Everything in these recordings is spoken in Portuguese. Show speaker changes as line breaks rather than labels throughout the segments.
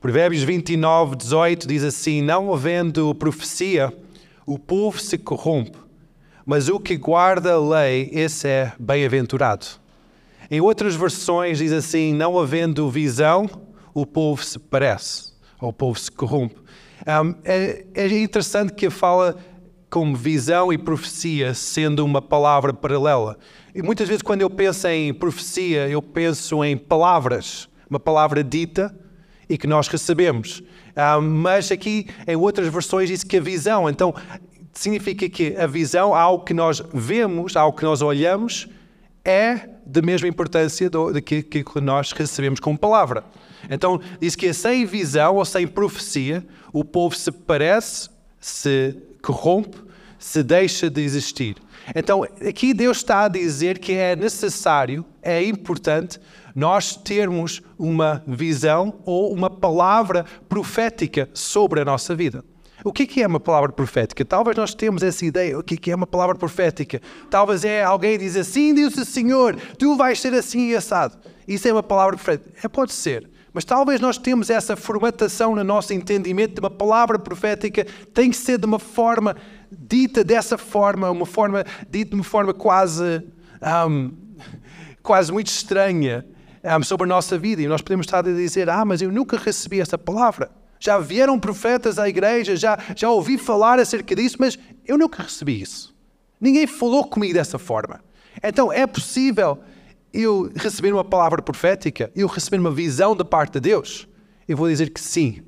Provérbios 29, 18 diz assim: Não havendo profecia, o povo se corrompe, mas o que guarda a lei, esse é bem-aventurado. Em outras versões diz assim: Não havendo visão, o povo se parece, ou o povo se corrompe. Um, é, é interessante que fala como visão e profecia sendo uma palavra paralela. E muitas vezes, quando eu penso em profecia, eu penso em palavras, uma palavra dita e que nós recebemos. Uh, mas aqui, em outras versões, diz que a visão. Então, significa que a visão, algo que nós vemos, algo que nós olhamos, é da mesma importância do, do que, que nós recebemos como palavra. Então, diz que sem visão ou sem profecia, o povo se parece, se corrompe, se deixa de existir. Então, aqui Deus está a dizer que é necessário, é importante nós termos uma visão ou uma palavra profética sobre a nossa vida. O que é uma palavra profética? Talvez nós temos essa ideia. O que é uma palavra profética? Talvez é alguém diz assim, diz o Senhor, tu vais ser assim e assado. Isso é uma palavra profética. É, pode ser. Mas talvez nós temos essa formatação no nosso entendimento de uma palavra profética tem que ser de uma forma dita dessa forma, uma forma dita de uma forma quase, um, quase muito estranha um, sobre a nossa vida. E nós podemos estar a dizer: Ah, mas eu nunca recebi essa palavra. Já vieram profetas à igreja, já, já ouvi falar acerca disso, mas eu nunca recebi isso. Ninguém falou comigo dessa forma. Então é possível eu receber uma palavra profética, eu receber uma visão da parte de Deus? Eu vou dizer que sim.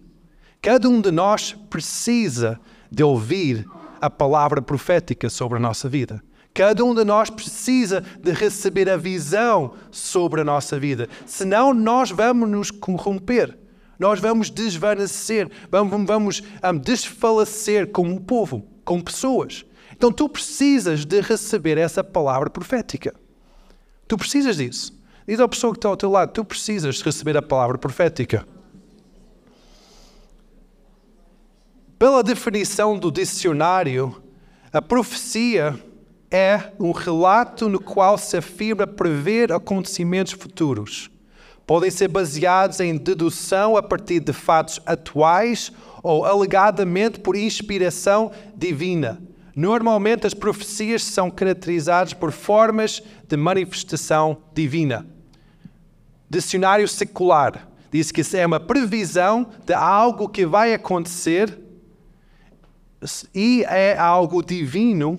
Cada um de nós precisa de ouvir a palavra profética sobre a nossa vida. Cada um de nós precisa de receber a visão sobre a nossa vida. Senão, nós vamos nos corromper. Nós vamos desvanecer, vamos, vamos um, desfalecer como povo, como pessoas. Então, tu precisas de receber essa palavra profética. Tu precisas disso. Diz à pessoa que está ao teu lado: tu precisas de receber a palavra profética. Pela definição do dicionário, a profecia é um relato no qual se afirma prever acontecimentos futuros. Podem ser baseados em dedução a partir de fatos atuais ou alegadamente por inspiração divina Normalmente, as profecias são caracterizadas por formas de manifestação divina. Dicionário secular diz que é uma previsão de algo que vai acontecer e é algo divino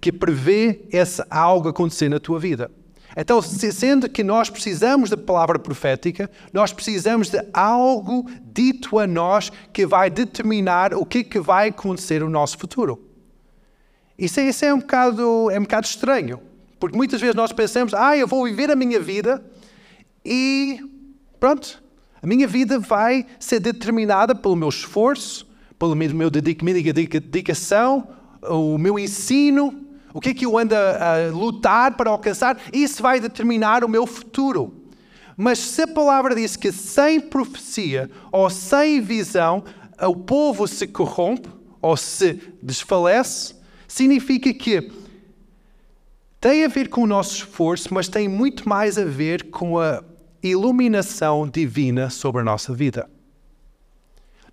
que prevê esse algo acontecer na tua vida. Então, sendo que nós precisamos da palavra profética, nós precisamos de algo dito a nós que vai determinar o que, que vai acontecer no nosso futuro. Isso é, isso é, um bocado, é um bocado estranho, porque muitas vezes nós pensamos, ah, eu vou viver a minha vida e pronto, a minha vida vai ser determinada pelo meu esforço, pelo meu, dedicação, o meu ensino, o que é que eu ando a lutar para alcançar, isso vai determinar o meu futuro. Mas se a palavra diz que sem profecia ou sem visão o povo se corrompe ou se desfalece, significa que tem a ver com o nosso esforço, mas tem muito mais a ver com a iluminação divina sobre a nossa vida.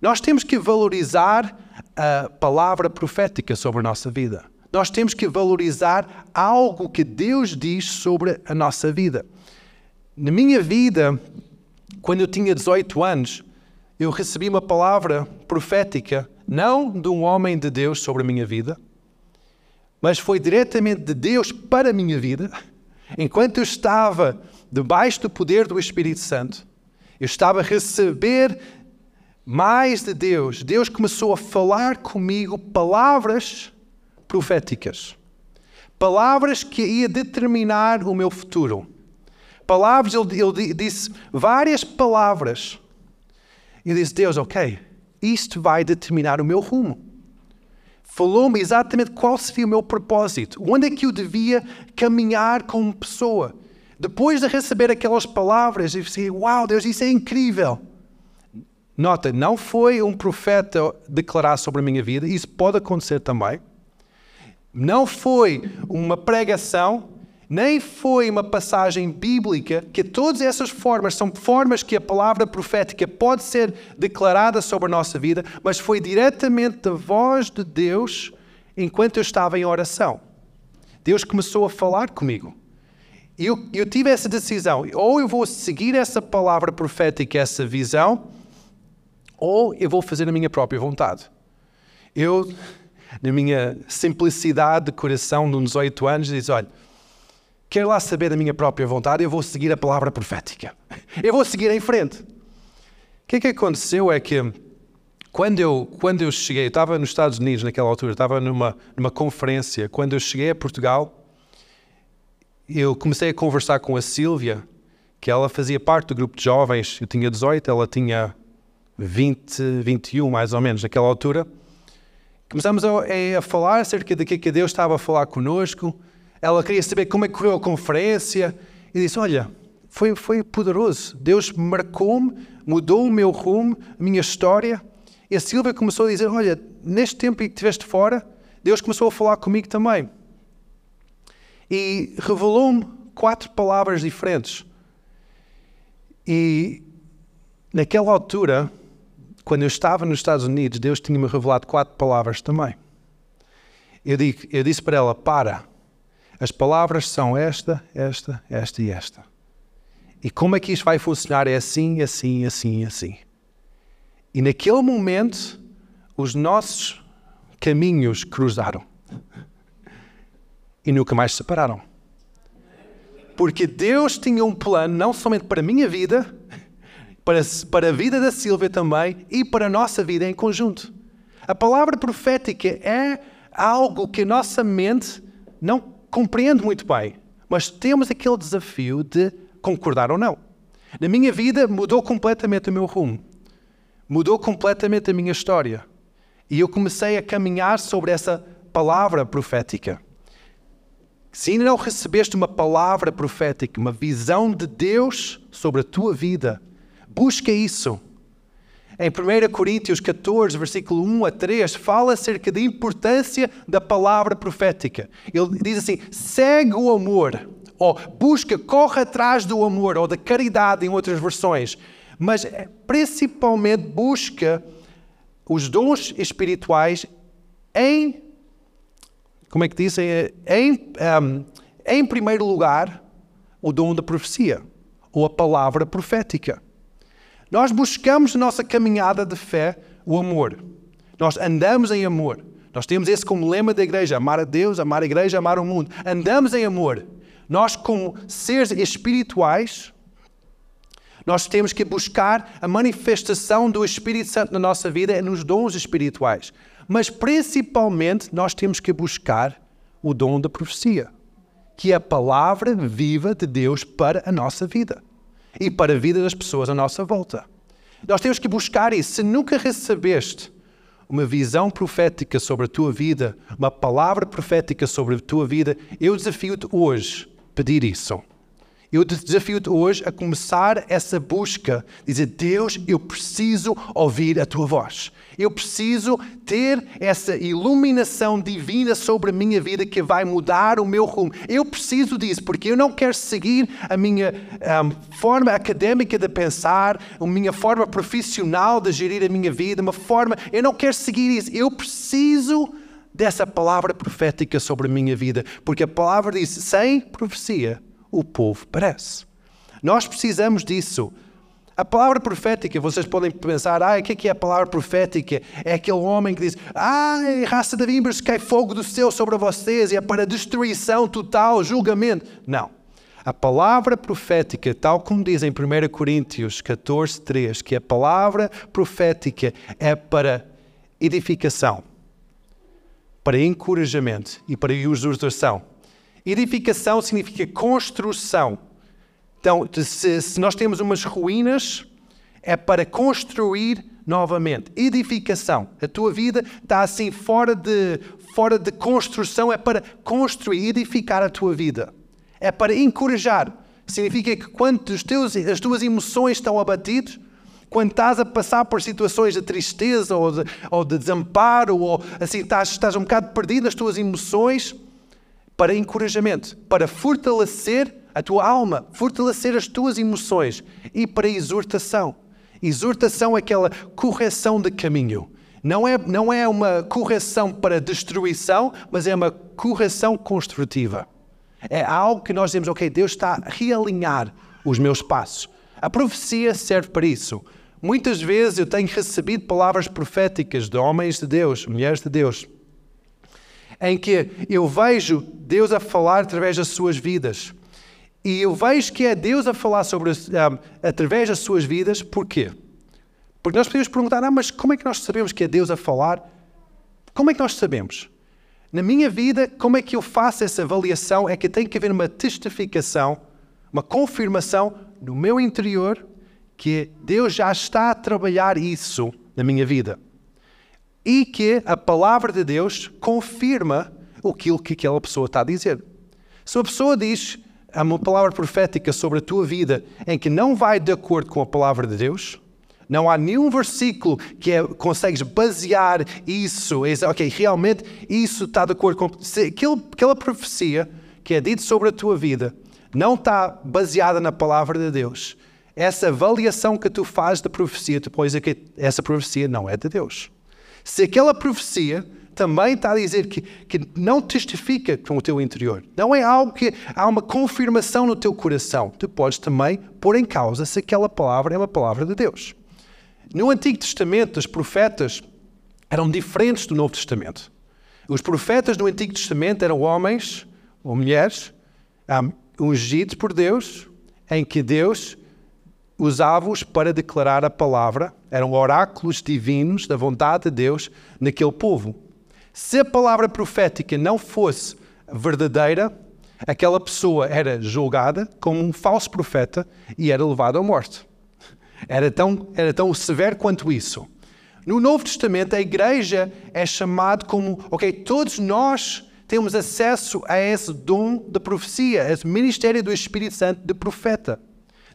Nós temos que valorizar a palavra profética sobre a nossa vida. Nós temos que valorizar algo que Deus diz sobre a nossa vida. Na minha vida, quando eu tinha 18 anos, eu recebi uma palavra profética, não de um homem de Deus sobre a minha vida, mas foi diretamente de Deus para a minha vida, enquanto eu estava debaixo do poder do Espírito Santo, eu estava a receber mais de Deus. Deus começou a falar comigo palavras proféticas. Palavras que ia determinar o meu futuro. Palavras, ele, ele disse várias palavras. E disse, Deus, ok, isto vai determinar o meu rumo falou-me exatamente qual seria o meu propósito, onde é que eu devia caminhar como pessoa. Depois de receber aquelas palavras, eu disse: Uau, Deus, isso é incrível. Nota, não foi um profeta declarar sobre a minha vida, isso pode acontecer também. Não foi uma pregação, nem foi uma passagem bíblica, que todas essas formas são formas que a palavra profética pode ser declarada sobre a nossa vida, mas foi diretamente da voz de Deus enquanto eu estava em oração. Deus começou a falar comigo. Eu, eu tive essa decisão: ou eu vou seguir essa palavra profética, essa visão, ou eu vou fazer a minha própria vontade. Eu, na minha simplicidade de coração, de uns 18 anos, disse: olha quero lá saber da minha própria vontade, eu vou seguir a palavra profética. Eu vou seguir em frente. O que é que aconteceu é que quando eu, quando eu cheguei, eu estava nos Estados Unidos naquela altura, estava numa, numa conferência. Quando eu cheguei a Portugal, eu comecei a conversar com a Sílvia, que ela fazia parte do grupo de jovens. Eu tinha 18, ela tinha 20, 21 mais ou menos naquela altura. Começamos a, a falar acerca de que Deus estava a falar conosco ela queria saber como é que correu a conferência e disse: Olha, foi, foi poderoso. Deus marcou-me, mudou o meu rumo, a minha história. E a Silvia começou a dizer: Olha, neste tempo em que estiveste fora, Deus começou a falar comigo também. E revelou-me quatro palavras diferentes. E naquela altura, quando eu estava nos Estados Unidos, Deus tinha-me revelado quatro palavras também. Eu, digo, eu disse para ela: Para as palavras são esta, esta, esta e esta. E como é que isto vai funcionar? É assim, assim, assim, assim. E naquele momento, os nossos caminhos cruzaram. E nunca mais se separaram. Porque Deus tinha um plano não somente para a minha vida, para, para a vida da Silvia também e para a nossa vida em conjunto. A palavra profética é algo que a nossa mente não compreendo muito bem, mas temos aquele desafio de concordar ou não. Na minha vida mudou completamente o meu rumo, mudou completamente a minha história. E eu comecei a caminhar sobre essa palavra profética. Se ainda não recebeste uma palavra profética, uma visão de Deus sobre a tua vida, busca isso. Em 1 Coríntios 14, versículo 1 a 3, fala acerca da importância da palavra profética. Ele diz assim: segue o amor, ou busca, corre atrás do amor, ou da caridade, em outras versões, mas eh, principalmente busca os dons espirituais em. Como é que dizem? Em, um, em primeiro lugar, o dom da profecia, ou a palavra profética. Nós buscamos na nossa caminhada de fé o amor. Nós andamos em amor. Nós temos esse como lema da igreja: amar a Deus, amar a igreja, amar o mundo. Andamos em amor. Nós, como seres espirituais, nós temos que buscar a manifestação do Espírito Santo na nossa vida nos dons espirituais. Mas principalmente nós temos que buscar o dom da profecia, que é a palavra viva de Deus para a nossa vida e para a vida das pessoas à nossa volta. Nós temos que buscar isso. Se nunca recebeste uma visão profética sobre a tua vida, uma palavra profética sobre a tua vida, eu desafio-te hoje a pedir isso. Eu desafio-te hoje a começar essa busca, dizer: Deus, eu preciso ouvir a tua voz. Eu preciso ter essa iluminação divina sobre a minha vida que vai mudar o meu rumo. Eu preciso disso, porque eu não quero seguir a minha um, forma académica de pensar, a minha forma profissional de gerir a minha vida, uma forma. Eu não quero seguir isso. Eu preciso dessa palavra profética sobre a minha vida, porque a palavra diz: sem profecia o povo parece. Nós precisamos disso. A palavra profética, vocês podem pensar, ah, o que é, que é a palavra profética? É aquele homem que diz, ah, raça de víboras, cai fogo do céu sobre vocês e é para destruição total, julgamento. Não. A palavra profética, tal como diz em 1 Coríntios 14, 3, que a palavra profética é para edificação, para encorajamento e para exortação. Edificação significa construção. Então, se, se nós temos umas ruínas, é para construir novamente. Edificação. A tua vida está assim fora de, fora de construção, é para construir, edificar a tua vida. É para encorajar. Significa que quando os teus, as tuas emoções estão abatidas, quando estás a passar por situações de tristeza ou de, ou de desamparo, ou assim estás, estás um bocado perdido nas tuas emoções, para encorajamento, para fortalecer a tua alma, fortalecer as tuas emoções e para exortação. Exortação é aquela correção de caminho. Não é, não é uma correção para destruição, mas é uma correção construtiva. É algo que nós dizemos, ok, Deus está a realinhar os meus passos. A profecia serve para isso. Muitas vezes eu tenho recebido palavras proféticas de homens de Deus, mulheres de Deus, em que eu vejo Deus a falar através das suas vidas. E eu vejo que é Deus a falar sobre, um, através das suas vidas, porquê? Porque nós podemos perguntar, ah, mas como é que nós sabemos que é Deus a falar? Como é que nós sabemos? Na minha vida, como é que eu faço essa avaliação? É que tem que haver uma testificação, uma confirmação no meu interior que Deus já está a trabalhar isso na minha vida. E que a palavra de Deus confirma aquilo que aquela pessoa está a dizer. Se uma pessoa diz uma palavra profética sobre a tua vida em que não vai de acordo com a palavra de Deus, não há nenhum versículo que é, consegues basear isso. É, ok, realmente isso está de acordo com. Se aquela profecia que é dita sobre a tua vida não está baseada na palavra de Deus, essa avaliação que tu fazes da profecia, tu dizer que essa profecia não é de Deus. Se aquela profecia também está a dizer que, que não testifica com o teu interior, não é algo que há uma confirmação no teu coração, tu podes também pôr em causa se aquela palavra é uma palavra de Deus. No Antigo Testamento, os profetas eram diferentes do Novo Testamento. Os profetas no Antigo Testamento eram homens ou mulheres ungidos por Deus, em que Deus usava-os para declarar a palavra, eram oráculos divinos da vontade de Deus naquele povo. Se a palavra profética não fosse verdadeira, aquela pessoa era julgada como um falso profeta e era levada à morte. Era tão, era tão severo quanto isso. No Novo Testamento, a igreja é chamada como, ok, todos nós temos acesso a esse dom de profecia, esse ministério do Espírito Santo de profeta,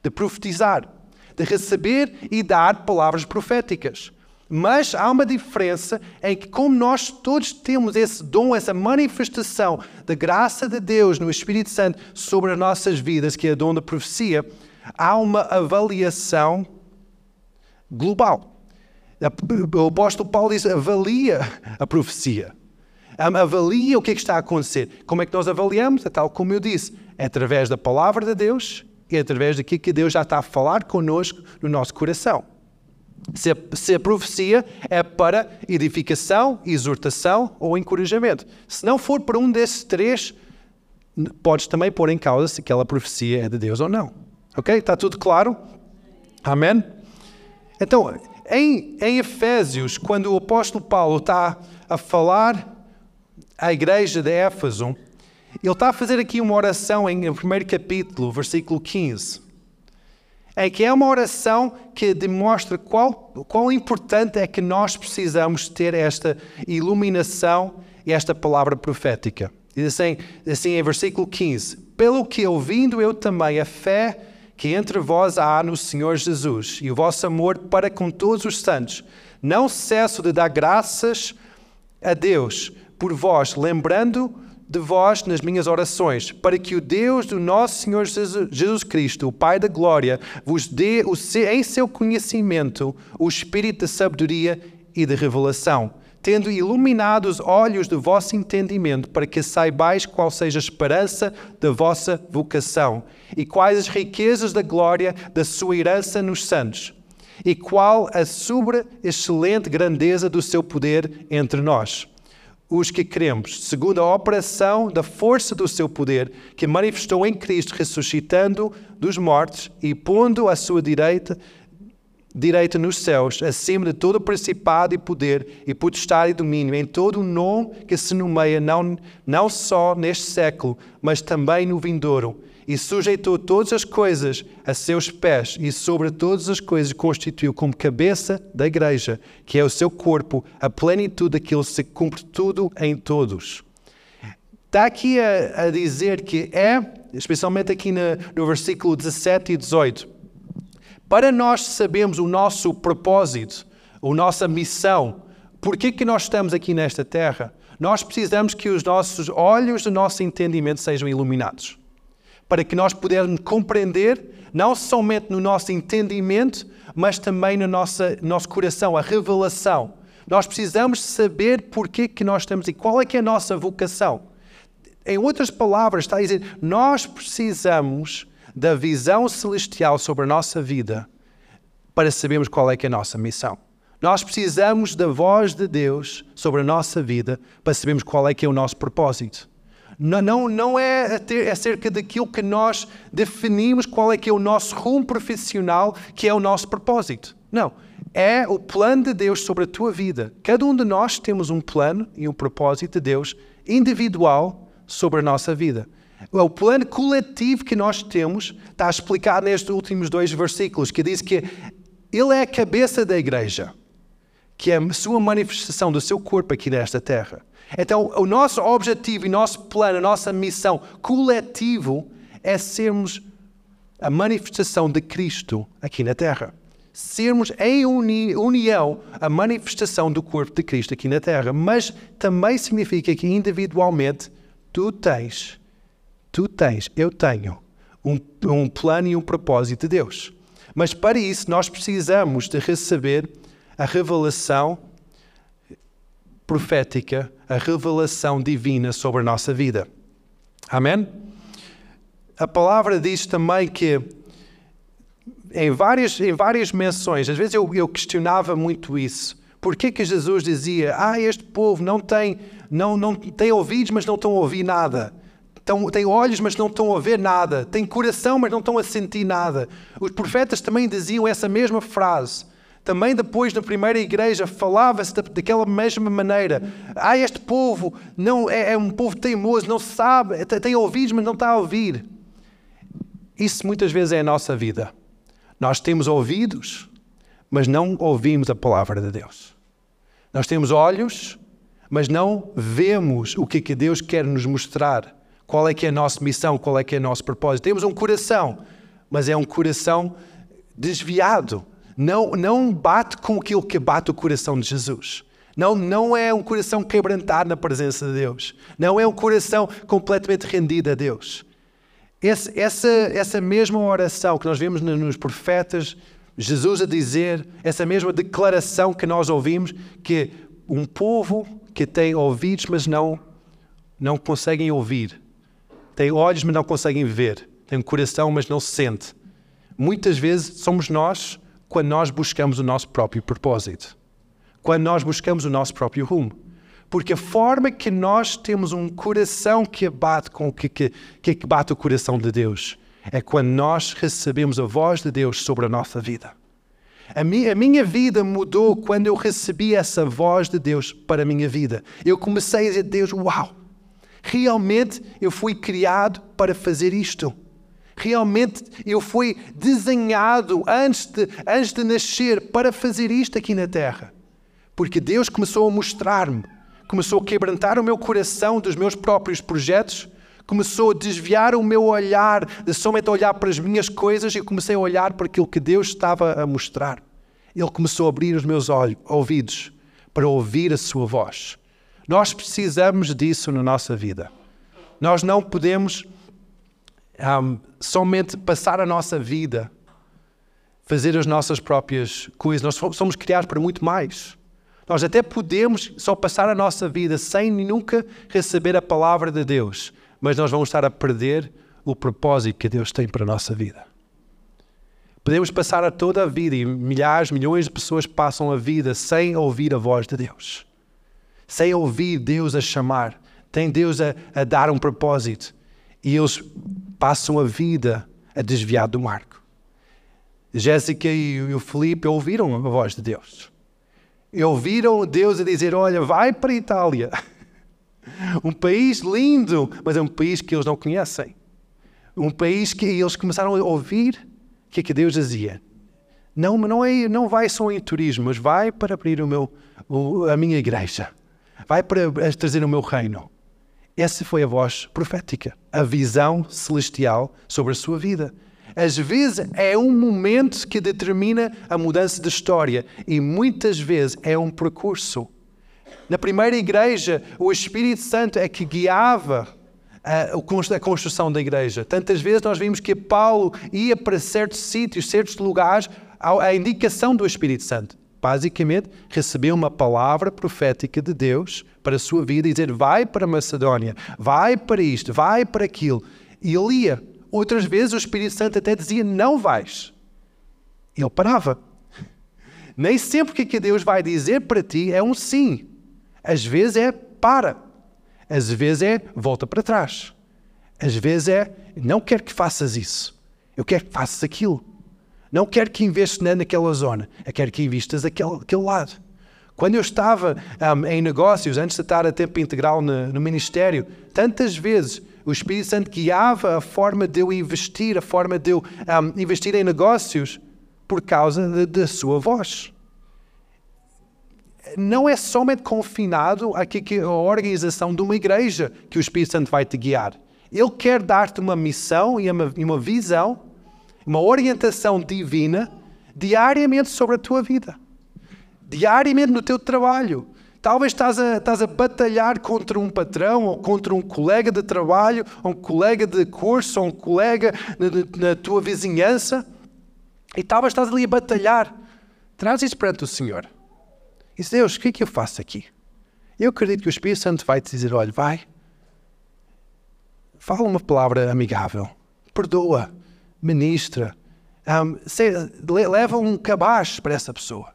de profetizar, de receber e dar palavras proféticas. Mas há uma diferença em que, como nós todos temos esse dom, essa manifestação da graça de Deus no Espírito Santo sobre as nossas vidas, que é o dom da profecia, há uma avaliação global. O apóstolo Paulo diz: avalia a profecia. Avalia o que é que está a acontecer. Como é que nós avaliamos? É tal como eu disse, é através da palavra de Deus é através daquilo que Deus já está a falar connosco no nosso coração. Se a, se a, profecia é para edificação, exortação ou encorajamento. Se não for para um desses três, podes também pôr em causa se aquela profecia é de Deus ou não. Ok? Está tudo claro? Amém? Então, em, em Efésios, quando o apóstolo Paulo está a falar à igreja de Éfeso, ele está a fazer aqui uma oração em no primeiro capítulo, versículo 15. É que é uma oração que demonstra qual, qual importante é que nós precisamos ter esta iluminação e esta palavra profética. Diz assim, assim em versículo 15: Pelo que ouvindo eu também a fé que entre vós há no Senhor Jesus e o vosso amor para com todos os santos. Não cesso de dar graças a Deus por vós, lembrando de vós nas minhas orações, para que o Deus do nosso Senhor Jesus Cristo, o Pai da Glória, vos dê em seu conhecimento o espírito de sabedoria e de revelação tendo iluminado os olhos do vosso entendimento, para que saibais qual seja a esperança da vossa vocação, e quais as riquezas da glória da sua herança nos santos, e qual a sobre-excelente grandeza do seu poder entre nós, os que cremos, segundo a operação da força do seu poder, que manifestou em Cristo, ressuscitando dos mortos e pondo à sua direita direita nos céus, acima de todo principado e poder e potestade e domínio, em todo o nome que se nomeia, não, não só neste século, mas também no vindouro. E sujeitou todas as coisas a seus pés, e sobre todas as coisas constituiu como cabeça da igreja, que é o seu corpo, a plenitude daquilo se cumpre tudo em todos. Está aqui a, a dizer que é, especialmente aqui no, no versículo 17 e 18, para nós sabermos o nosso propósito, a nossa missão, por que, nós estamos aqui nesta terra, Nós precisamos que os nossos olhos do nosso entendimento sejam iluminados, para que nós pudermos compreender, não somente no nosso entendimento, mas também no nosso, nosso coração, a revelação. Nós precisamos saber porquê que nós estamos e qual é que é a nossa vocação. Em outras palavras, está a dizer, nós precisamos da visão celestial sobre a nossa vida para sabermos qual é que é a nossa missão. Nós precisamos da voz de Deus sobre a nossa vida para sabermos qual é que é o nosso propósito. Não, não, não é acerca daquilo que nós definimos qual é que é o nosso rumo profissional, que é o nosso propósito. Não. É o plano de Deus sobre a tua vida. Cada um de nós temos um plano e um propósito de Deus individual sobre a nossa vida. O plano coletivo que nós temos está explicado nestes últimos dois versículos, que diz que Ele é a cabeça da igreja, que é a sua manifestação do seu corpo aqui nesta terra. Então, o nosso objetivo e nosso plano, a nossa missão coletivo é sermos a manifestação de Cristo aqui na terra. Sermos em uni união a manifestação do corpo de Cristo aqui na terra. Mas também significa que individualmente tu tens Tu tens, eu tenho, um, um plano e um propósito de Deus. Mas para isso nós precisamos de receber a revelação profética, a revelação divina sobre a nossa vida. Amém? A palavra diz também que em várias, em várias menções, às vezes eu, eu questionava muito isso. Por que, Jesus dizia, ah, este povo não tem, não, não tem ouvidos, mas não estão a ouvir nada? Estão, têm olhos, mas não estão a ver nada. Têm coração, mas não estão a sentir nada. Os profetas também diziam essa mesma frase. Também depois na primeira igreja falava-se daquela mesma maneira. Ah, este povo não é, é um povo teimoso, não sabe, tem ouvidos, mas não está a ouvir. Isso muitas vezes é a nossa vida. Nós temos ouvidos, mas não ouvimos a palavra de Deus. Nós temos olhos, mas não vemos o que, é que Deus quer nos mostrar qual é que é a nossa missão? Qual é que é o nosso propósito? Temos um coração, mas é um coração desviado. Não, não bate com aquilo que bate o coração de Jesus. Não, não é um coração quebrantado na presença de Deus. Não é um coração completamente rendido a Deus. Esse, essa, essa mesma oração que nós vemos nos profetas, Jesus a dizer, essa mesma declaração que nós ouvimos, que um povo que tem ouvidos, mas não, não conseguem ouvir, tem olhos, mas não conseguem ver. Tem um coração, mas não se sente. Muitas vezes somos nós quando nós buscamos o nosso próprio propósito. Quando nós buscamos o nosso próprio rumo. Porque a forma que nós temos um coração que bate com o que, que, que bate o coração de Deus é quando nós recebemos a voz de Deus sobre a nossa vida. A minha, a minha, vida mudou quando eu recebi essa voz de Deus para a minha vida. Eu comecei a dizer, Deus, uau, Realmente eu fui criado para fazer isto. Realmente eu fui desenhado antes de, antes de nascer para fazer isto aqui na terra. Porque Deus começou a mostrar-me, começou a quebrantar o meu coração dos meus próprios projetos, começou a desviar o meu olhar de somente olhar para as minhas coisas e comecei a olhar para aquilo que Deus estava a mostrar. Ele começou a abrir os meus olhos, ouvidos para ouvir a sua voz. Nós precisamos disso na nossa vida. Nós não podemos um, somente passar a nossa vida, fazer as nossas próprias coisas. Nós somos criados para muito mais. Nós até podemos só passar a nossa vida sem nunca receber a palavra de Deus, mas nós vamos estar a perder o propósito que Deus tem para a nossa vida. Podemos passar a toda a vida e milhares, milhões de pessoas passam a vida sem ouvir a voz de Deus sem ouvir Deus a chamar, tem Deus a, a dar um propósito e eles passam a vida a desviar do marco. Jéssica e o Felipe ouviram a voz de Deus. E ouviram Deus a dizer: Olha, vai para a Itália. Um país lindo, mas é um país que eles não conhecem. Um país que eles começaram a ouvir o que é que Deus dizia. Não, não, é, não vai só em turismo, mas vai para abrir o meu, o, a minha igreja vai para trazer o meu reino. Essa foi a voz profética, a visão celestial sobre a sua vida. Às vezes é um momento que determina a mudança de história e muitas vezes é um percurso. Na primeira igreja, o Espírito Santo é que guiava a, a construção da igreja. Tantas vezes nós vimos que Paulo ia para certos sítios, certos lugares, à indicação do Espírito Santo. Basicamente, recebeu uma palavra profética de Deus para a sua vida e dizer: vai para Macedónia, vai para isto, vai para aquilo. E ele ia. Outras vezes o Espírito Santo até dizia: não vais. Ele parava. Nem sempre o que Deus vai dizer para ti é um sim. Às vezes é para. Às vezes é volta para trás. Às vezes é não quero que faças isso. Eu quero que faças aquilo. Não quero que investas naquela zona. Eu quero que investas aquele, lado. Quando eu estava um, em negócios, antes de estar a tempo integral no, no ministério, tantas vezes o Espírito Santo guiava a forma de eu investir, a forma de eu um, investir em negócios por causa da sua voz não é somente confinado a organização de uma igreja que o Espírito Santo vai te guiar. Ele quer dar-te uma missão e uma, uma visão, uma orientação divina diariamente sobre a tua vida. Diariamente no teu trabalho. Talvez estás a, estás a batalhar contra um patrão, ou contra um colega de trabalho, ou um colega de curso, ou um colega na, na tua vizinhança. E talvez estás ali a batalhar. Traz isso perante o Senhor. E diz, Deus, o que é que eu faço aqui? Eu acredito que o Espírito Santo vai te dizer, olha, vai, fala uma palavra amigável, perdoa, ministra, um, leva um cabaz para essa pessoa.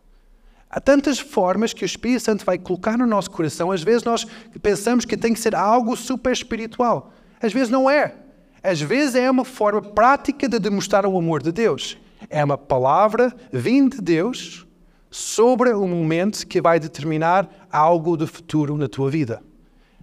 Há tantas formas que o Espírito Santo vai colocar no nosso coração. Às vezes nós pensamos que tem que ser algo super espiritual. Às vezes não é. Às vezes é uma forma prática de demonstrar o amor de Deus. É uma palavra vinda de Deus sobre um momento que vai determinar algo do futuro na tua vida.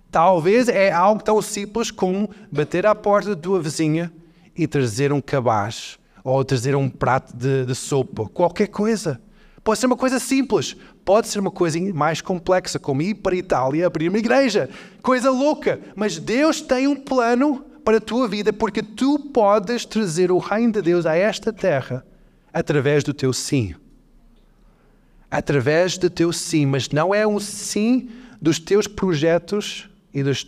Talvez é algo tão simples como bater à porta da tua vizinha e trazer um cabaz ou trazer um prato de, de sopa, qualquer coisa. Pode ser uma coisa simples, pode ser uma coisa mais complexa, como ir para a Itália abrir uma igreja. Coisa louca, mas Deus tem um plano para a tua vida porque tu podes trazer o reino de Deus a esta terra através do teu sim através do teu sim, mas não é um sim dos teus projetos e das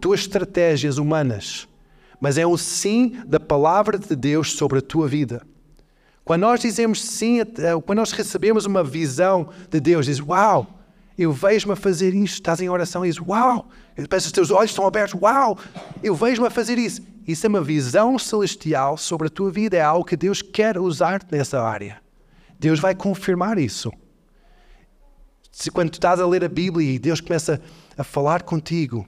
tuas estratégias humanas, mas é um sim da palavra de Deus sobre a tua vida. Quando nós dizemos sim, quando nós recebemos uma visão de Deus, diz: Uau, eu vejo-me a fazer isto. Estás em oração e diz: Uau, os teus olhos estão abertos. Uau, eu vejo-me a fazer isso. Isso é uma visão celestial sobre a tua vida. É algo que Deus quer usar nessa área. Deus vai confirmar isso. Se quando tu estás a ler a Bíblia e Deus começa a falar contigo,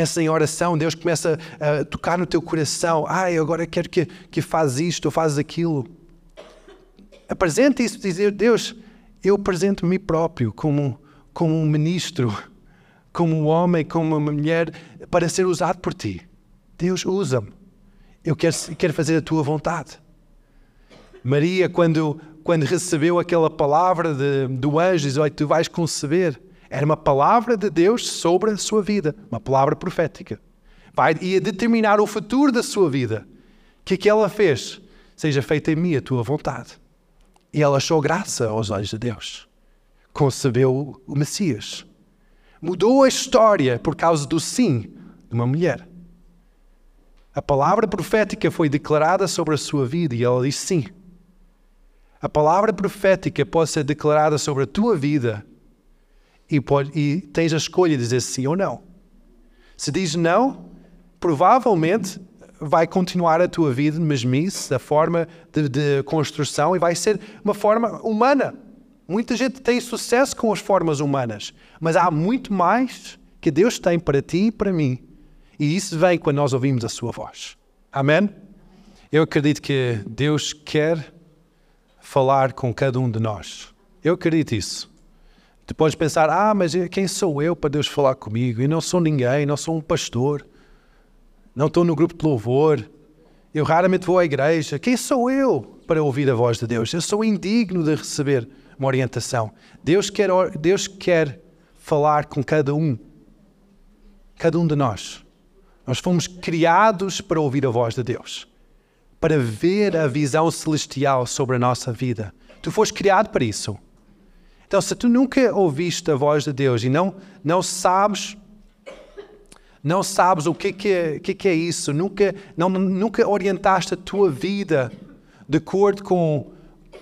pensa em oração, Deus começa a tocar no teu coração. Ai, agora quero que, que faz isto ou faz aquilo. Apresente isso, dizer, Deus, eu apresento me próprio como, como um ministro, como um homem, como uma mulher, para ser usado por ti. Deus, usa-me. Eu quero, quero fazer a tua vontade. Maria, quando, quando recebeu aquela palavra de, do anjo, diz: Olha, tu vais conceber. Era uma palavra de Deus sobre a sua vida, uma palavra profética. Vai, ia determinar o futuro da sua vida. O que é que ela fez? Seja feita em mim a tua vontade. E ela achou graça aos olhos de Deus. Concebeu o Messias. Mudou a história por causa do sim de uma mulher. A palavra profética foi declarada sobre a sua vida e ela disse sim. A palavra profética pode ser declarada sobre a tua vida e, pode, e tens a escolha de dizer sim ou não. Se diz não, provavelmente vai continuar a tua vida de mesmice, da forma de, de, construção, e vai ser uma forma humana. Muita gente tem sucesso com as formas humanas, mas há muito mais que Deus tem para ti e para mim. E isso vem quando nós ouvimos a sua voz. Amém? Eu acredito que Deus quer falar com cada um de nós. Eu acredito isso. Tu podes pensar, ah, mas quem sou eu para Deus falar comigo? Eu não sou ninguém, não sou um pastor, não estou no grupo de louvor, eu raramente vou à igreja. Quem sou eu para ouvir a voz de Deus? Eu sou indigno de receber uma orientação. Deus quer, Deus quer falar com cada um, cada um de nós. Nós fomos criados para ouvir a voz de Deus para ver a visão celestial sobre a nossa vida. Tu foste criado para isso. Então, se tu nunca ouviste a voz de Deus e não, não sabes não sabes o que, que, é, que é isso, nunca, não, nunca orientaste a tua vida de acordo com,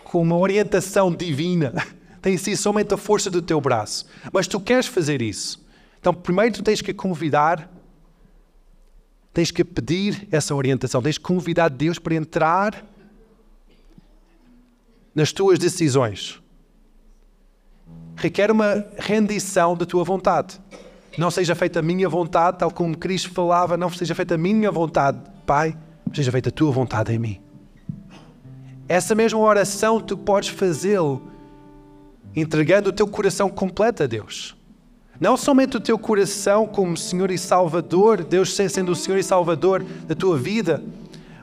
com uma orientação divina, tem sido somente a força do teu braço. Mas tu queres fazer isso. Então, primeiro tu tens que convidar, tens que pedir essa orientação, tens que convidar Deus para entrar nas tuas decisões. Requer uma rendição da tua vontade. Não seja feita a minha vontade, tal como Cristo falava, não seja feita a minha vontade, Pai, seja feita a tua vontade em mim. Essa mesma oração tu podes fazê-lo entregando o teu coração completo a Deus. Não somente o teu coração como Senhor e Salvador, Deus sendo o Senhor e Salvador da tua vida,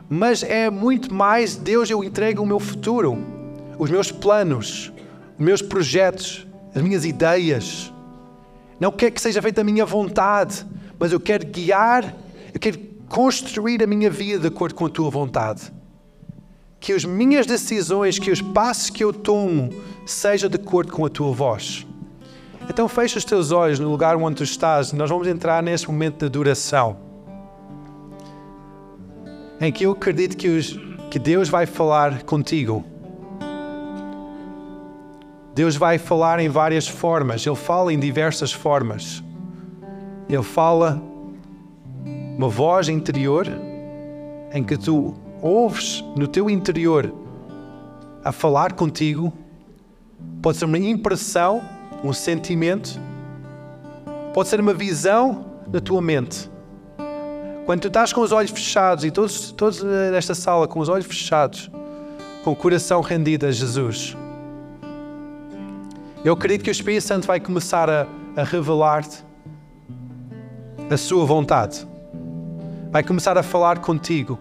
mas é muito mais, Deus, eu entrego o meu futuro, os meus planos, os meus projetos, as minhas ideias. Não quero que seja feita a minha vontade, mas eu quero guiar, eu quero construir a minha vida de acordo com a tua vontade. Que as minhas decisões, que os passos que eu tomo, sejam de acordo com a tua voz. Então fecha os teus olhos no lugar onde tu estás. Nós vamos entrar neste momento de adoração. Em que eu acredito que, os, que Deus vai falar contigo. Deus vai falar em várias formas. Ele fala em diversas formas. Ele fala uma voz interior em que tu ouves no teu interior a falar contigo. Pode ser uma impressão um sentimento, pode ser uma visão da tua mente. Quando tu estás com os olhos fechados, e todos, todos nesta sala com os olhos fechados, com o coração rendido a Jesus, eu acredito que o Espírito Santo vai começar a, a revelar-te a sua vontade. Vai começar a falar contigo.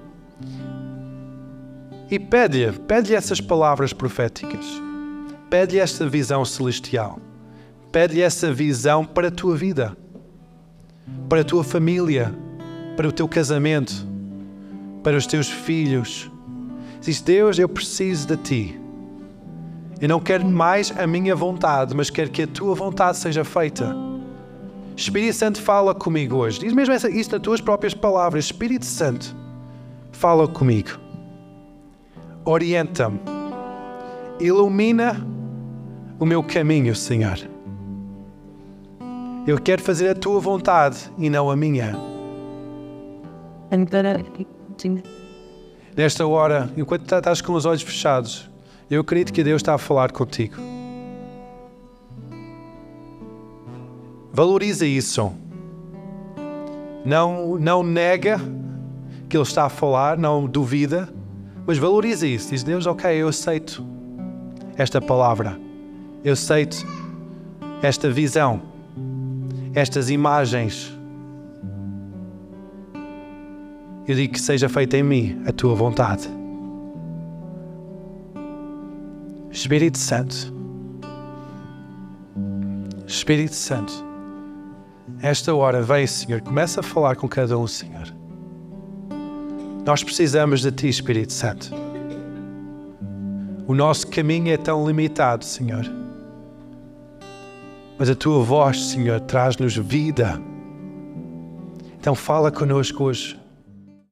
E pede-lhe, pede-lhe essas palavras proféticas. Pede-lhe esta visão celestial. Pede-lhe essa visão para a tua vida, para a tua família, para o teu casamento, para os teus filhos. Diz: Deus, eu preciso de ti. Eu não quero mais a minha vontade, mas quero que a tua vontade seja feita. Espírito Santo, fala comigo hoje. Diz mesmo isso nas tuas próprias palavras. Espírito Santo, fala comigo. Orienta-me. Ilumina o meu caminho, Senhor. Eu quero fazer a tua vontade e não a minha. Nesta hora, enquanto tá, estás com os olhos fechados, eu acredito que Deus está a falar contigo. Valoriza isso. Não, não nega que Ele está a falar, não duvida, mas valoriza isso. Diz Deus, ok, eu aceito esta palavra, eu aceito esta visão estas imagens. Eu digo que seja feita em mim a tua vontade. Espírito Santo, Espírito Santo, esta hora vem, Senhor, começa a falar com cada um, Senhor. Nós precisamos de Ti, Espírito Santo. O nosso caminho é tão limitado, Senhor. Mas a tua voz, Senhor, traz-nos vida. Então fala conosco hoje.